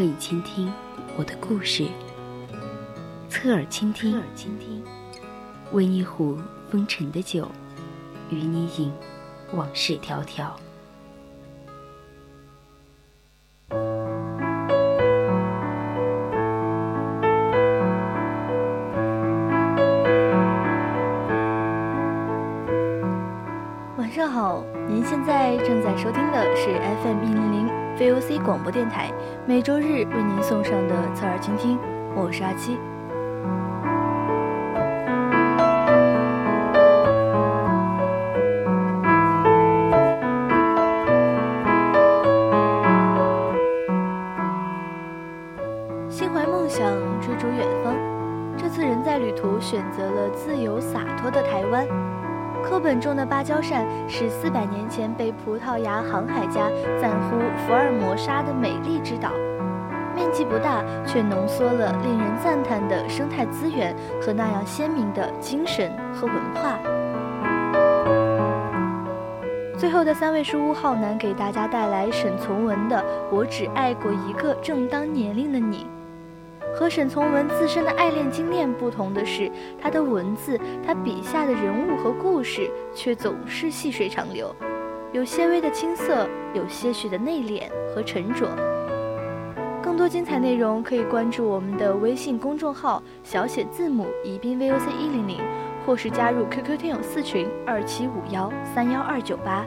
可以倾听我的故事，侧耳倾听，侧耳倾听，温一壶风尘的酒，与你饮往事迢迢。晚上好，您现在正在收听的是 FM 一零零。VOC 广播电台每周日为您送上的侧耳倾听，我是阿七。心怀梦想，追逐远方，这次人在旅途选择了自由洒脱的台湾。课本中的芭蕉扇是四百年前被葡萄牙航海家赞呼福尔摩沙的美丽之岛，面积不大，却浓缩了令人赞叹的生态资源和那样鲜明的精神和文化。最后的三位书屋浩南给大家带来沈从文的《我只爱过一个正当年龄的你》。和沈从文自身的爱恋经验不同的是，他的文字，他笔下的人物和故事却总是细水长流，有些微的青涩，有些许的内敛和沉着。更多精彩内容可以关注我们的微信公众号小写字母宜宾 VOC 一零零，或是加入 QQ 听友四群二七五幺三幺二九八。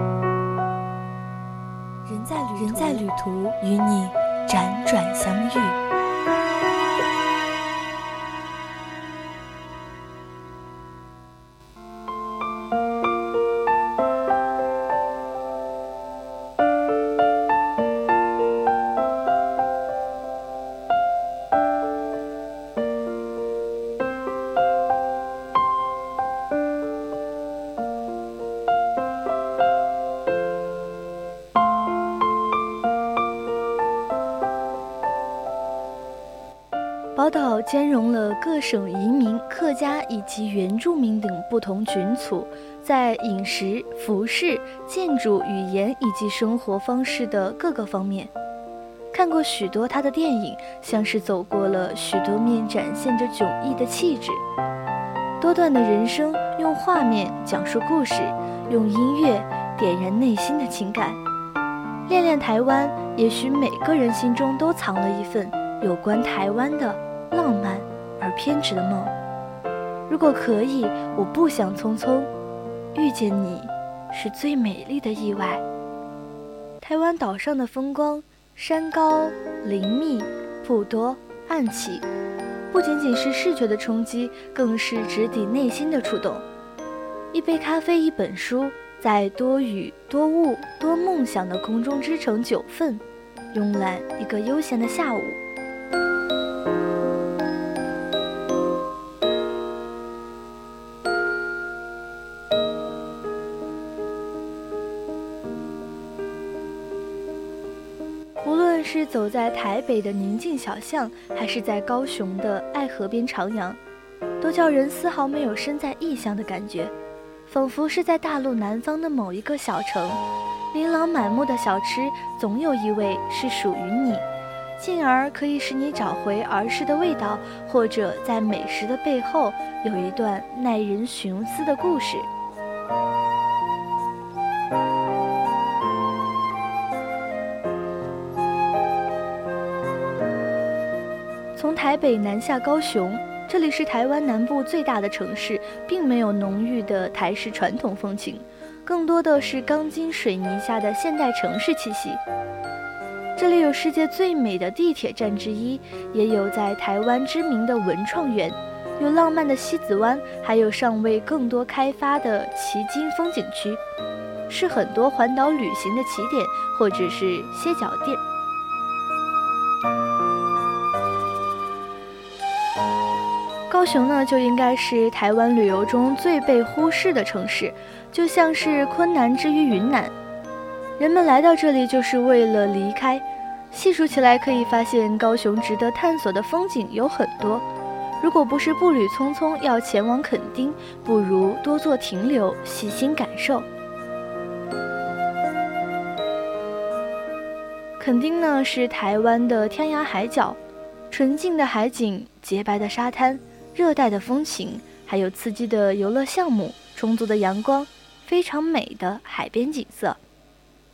旅途，与你辗转相遇。兼容了各省移民、客家以及原住民等不同群组，在饮食、服饰、建筑、语言以及生活方式的各个方面。看过许多他的电影，像是走过了许多面展现着迥异的气质。多段的人生用画面讲述故事，用音乐点燃内心的情感。恋恋台湾，也许每个人心中都藏了一份有关台湾的。浪漫而偏执的梦。如果可以，我不想匆匆遇见你，是最美丽的意外。台湾岛上的风光，山高林密，瀑多暗起，不仅仅是视觉的冲击，更是直抵内心的触动。一杯咖啡，一本书，在多雨多雾多梦想的空中织成九份，慵懒一个悠闲的下午。走在台北的宁静小巷，还是在高雄的爱河边徜徉，都叫人丝毫没有身在异乡的感觉，仿佛是在大陆南方的某一个小城。琳琅满目的小吃，总有一味是属于你，进而可以使你找回儿时的味道，或者在美食的背后有一段耐人寻思的故事。从台北南下高雄，这里是台湾南部最大的城市，并没有浓郁的台式传统风情，更多的是钢筋水泥下的现代城市气息。这里有世界最美的地铁站之一，也有在台湾知名的文创园，有浪漫的西子湾，还有尚未更多开发的旗津风景区，是很多环岛旅行的起点或者是歇脚地。高雄呢，就应该是台湾旅游中最被忽视的城市，就像是昆南之于云南。人们来到这里就是为了离开，细数起来可以发现，高雄值得探索的风景有很多。如果不是步履匆匆要前往垦丁，不如多做停留，细心感受。垦丁呢是台湾的天涯海角，纯净的海景，洁白的沙滩，热带的风情，还有刺激的游乐项目，充足的阳光，非常美的海边景色。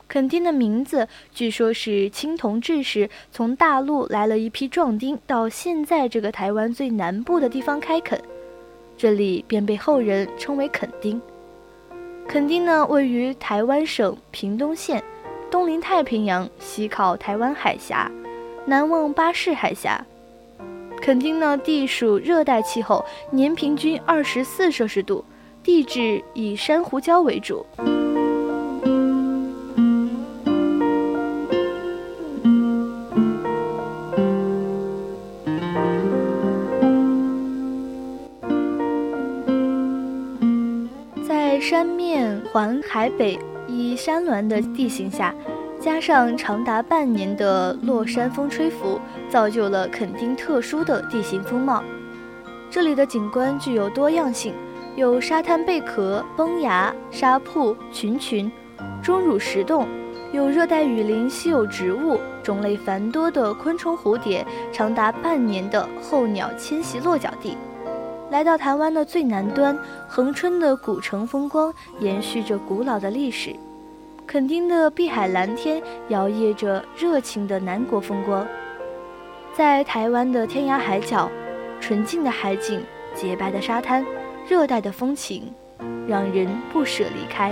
垦丁的名字据说是青铜志时从大陆来了一批壮丁，到现在这个台湾最南部的地方开垦，这里便被后人称为垦丁。垦丁呢，位于台湾省屏东县，东临太平洋，西靠台湾海峡，南望巴士海峡。垦丁呢，地属热带气候，年平均二十四摄氏度，地质以珊瑚礁为主。在山面环海北依山峦的地形下，加上长达半年的落山风吹拂，造就了垦丁特殊的地形风貌。这里的景观具有多样性，有沙滩贝壳、崩崖、沙瀑、群群、钟乳石洞，有热带雨林、稀有植物、种类繁多的昆虫、蝴蝶，长达半年的候鸟迁徙落脚地。来到台湾的最南端，恒春的古城风光延续着古老的历史；垦丁的碧海蓝天摇曳着热情的南国风光。在台湾的天涯海角，纯净的海景、洁白的沙滩、热带的风情，让人不舍离开。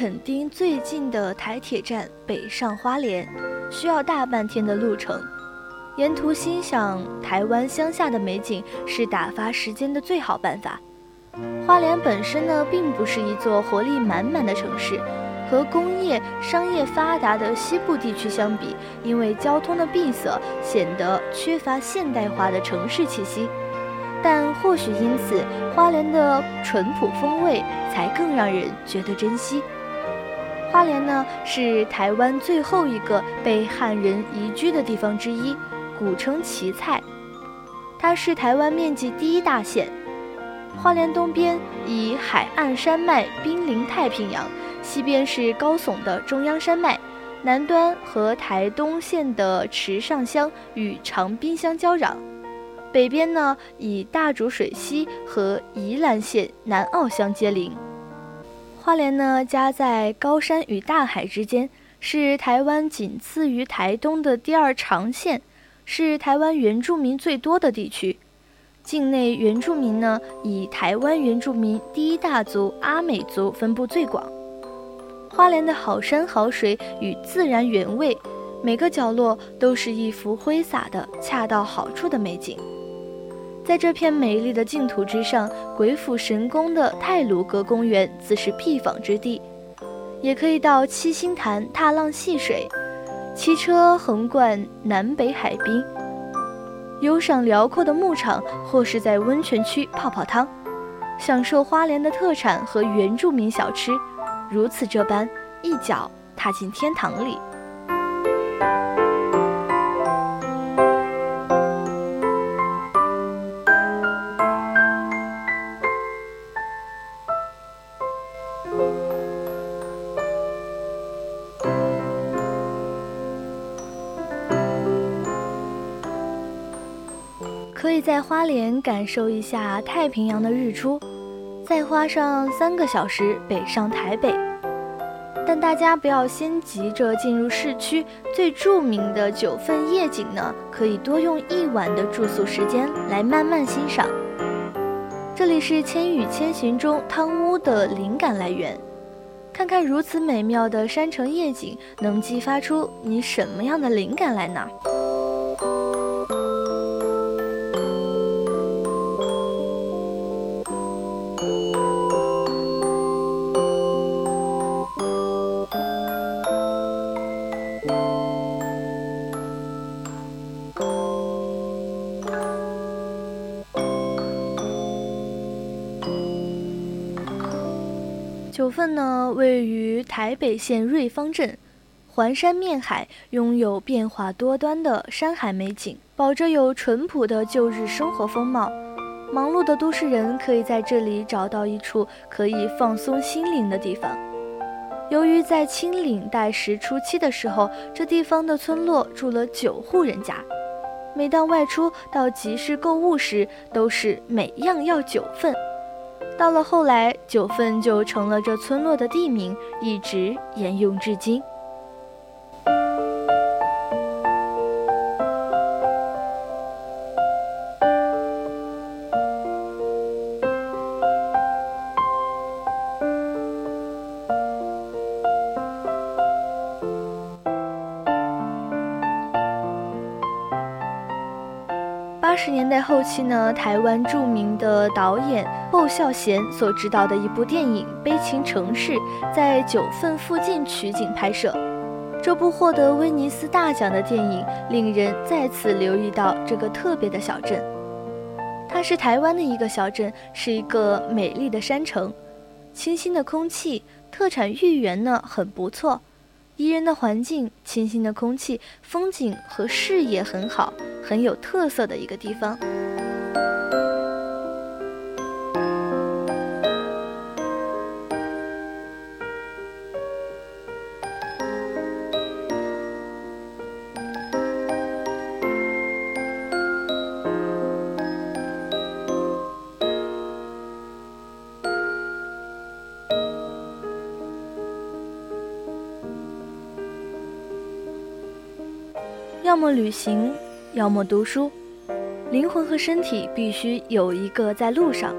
垦丁最近的台铁站北上花莲，需要大半天的路程。沿途欣赏台湾乡下的美景是打发时间的最好办法。花莲本身呢，并不是一座活力满满的城市，和工业商业发达的西部地区相比，因为交通的闭塞，显得缺乏现代化的城市气息。但或许因此，花莲的淳朴风味才更让人觉得珍惜。花莲呢，是台湾最后一个被汉人移居的地方之一，古称奇菜。它是台湾面积第一大县。花莲东边以海岸山脉濒临太平洋，西边是高耸的中央山脉，南端和台东县的池上乡与长滨乡交壤，北边呢以大竹水溪和宜兰县南澳乡接邻。花莲呢，夹在高山与大海之间，是台湾仅次于台东的第二长县，是台湾原住民最多的地区。境内原住民呢，以台湾原住民第一大族阿美族分布最广。花莲的好山好水与自然原味，每个角落都是一幅挥洒的恰到好处的美景。在这片美丽的净土之上，鬼斧神工的太鲁阁公园自是必访之地。也可以到七星潭踏浪戏水，骑车横贯南北海滨，游赏辽阔的牧场，或是在温泉区泡泡汤，享受花莲的特产和原住民小吃，如此这般，一脚踏进天堂里。在花莲感受一下太平洋的日出，再花上三个小时北上台北。但大家不要先急着进入市区，最著名的九份夜景呢，可以多用一晚的住宿时间来慢慢欣赏。这里是《千与千寻》中汤屋的灵感来源，看看如此美妙的山城夜景，能激发出你什么样的灵感来呢？份呢，位于台北县瑞芳镇，环山面海，拥有变化多端的山海美景，保着有淳朴的旧日生活风貌。忙碌的都市人可以在这里找到一处可以放松心灵的地方。由于在清领代时初期的时候，这地方的村落住了九户人家，每当外出到集市购物时，都是每样要九份。到了后来，九份就成了这村落的地名，一直沿用至今。后期呢，台湾著名的导演侯孝贤所执导的一部电影《悲情城市》在九份附近取景拍摄。这部获得威尼斯大奖的电影，令人再次留意到这个特别的小镇。它是台湾的一个小镇，是一个美丽的山城，清新的空气，特产芋圆呢很不错。宜人的环境、清新的空气、风景和视野很好，很有特色的一个地方。要么旅行，要么读书，灵魂和身体必须有一个在路上。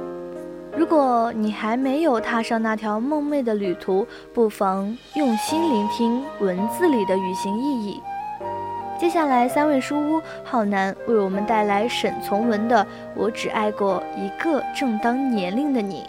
如果你还没有踏上那条梦寐的旅途，不妨用心聆听文字里的旅行意义。接下来，三位书屋浩南为我们带来沈从文的《我只爱过一个正当年龄的你》。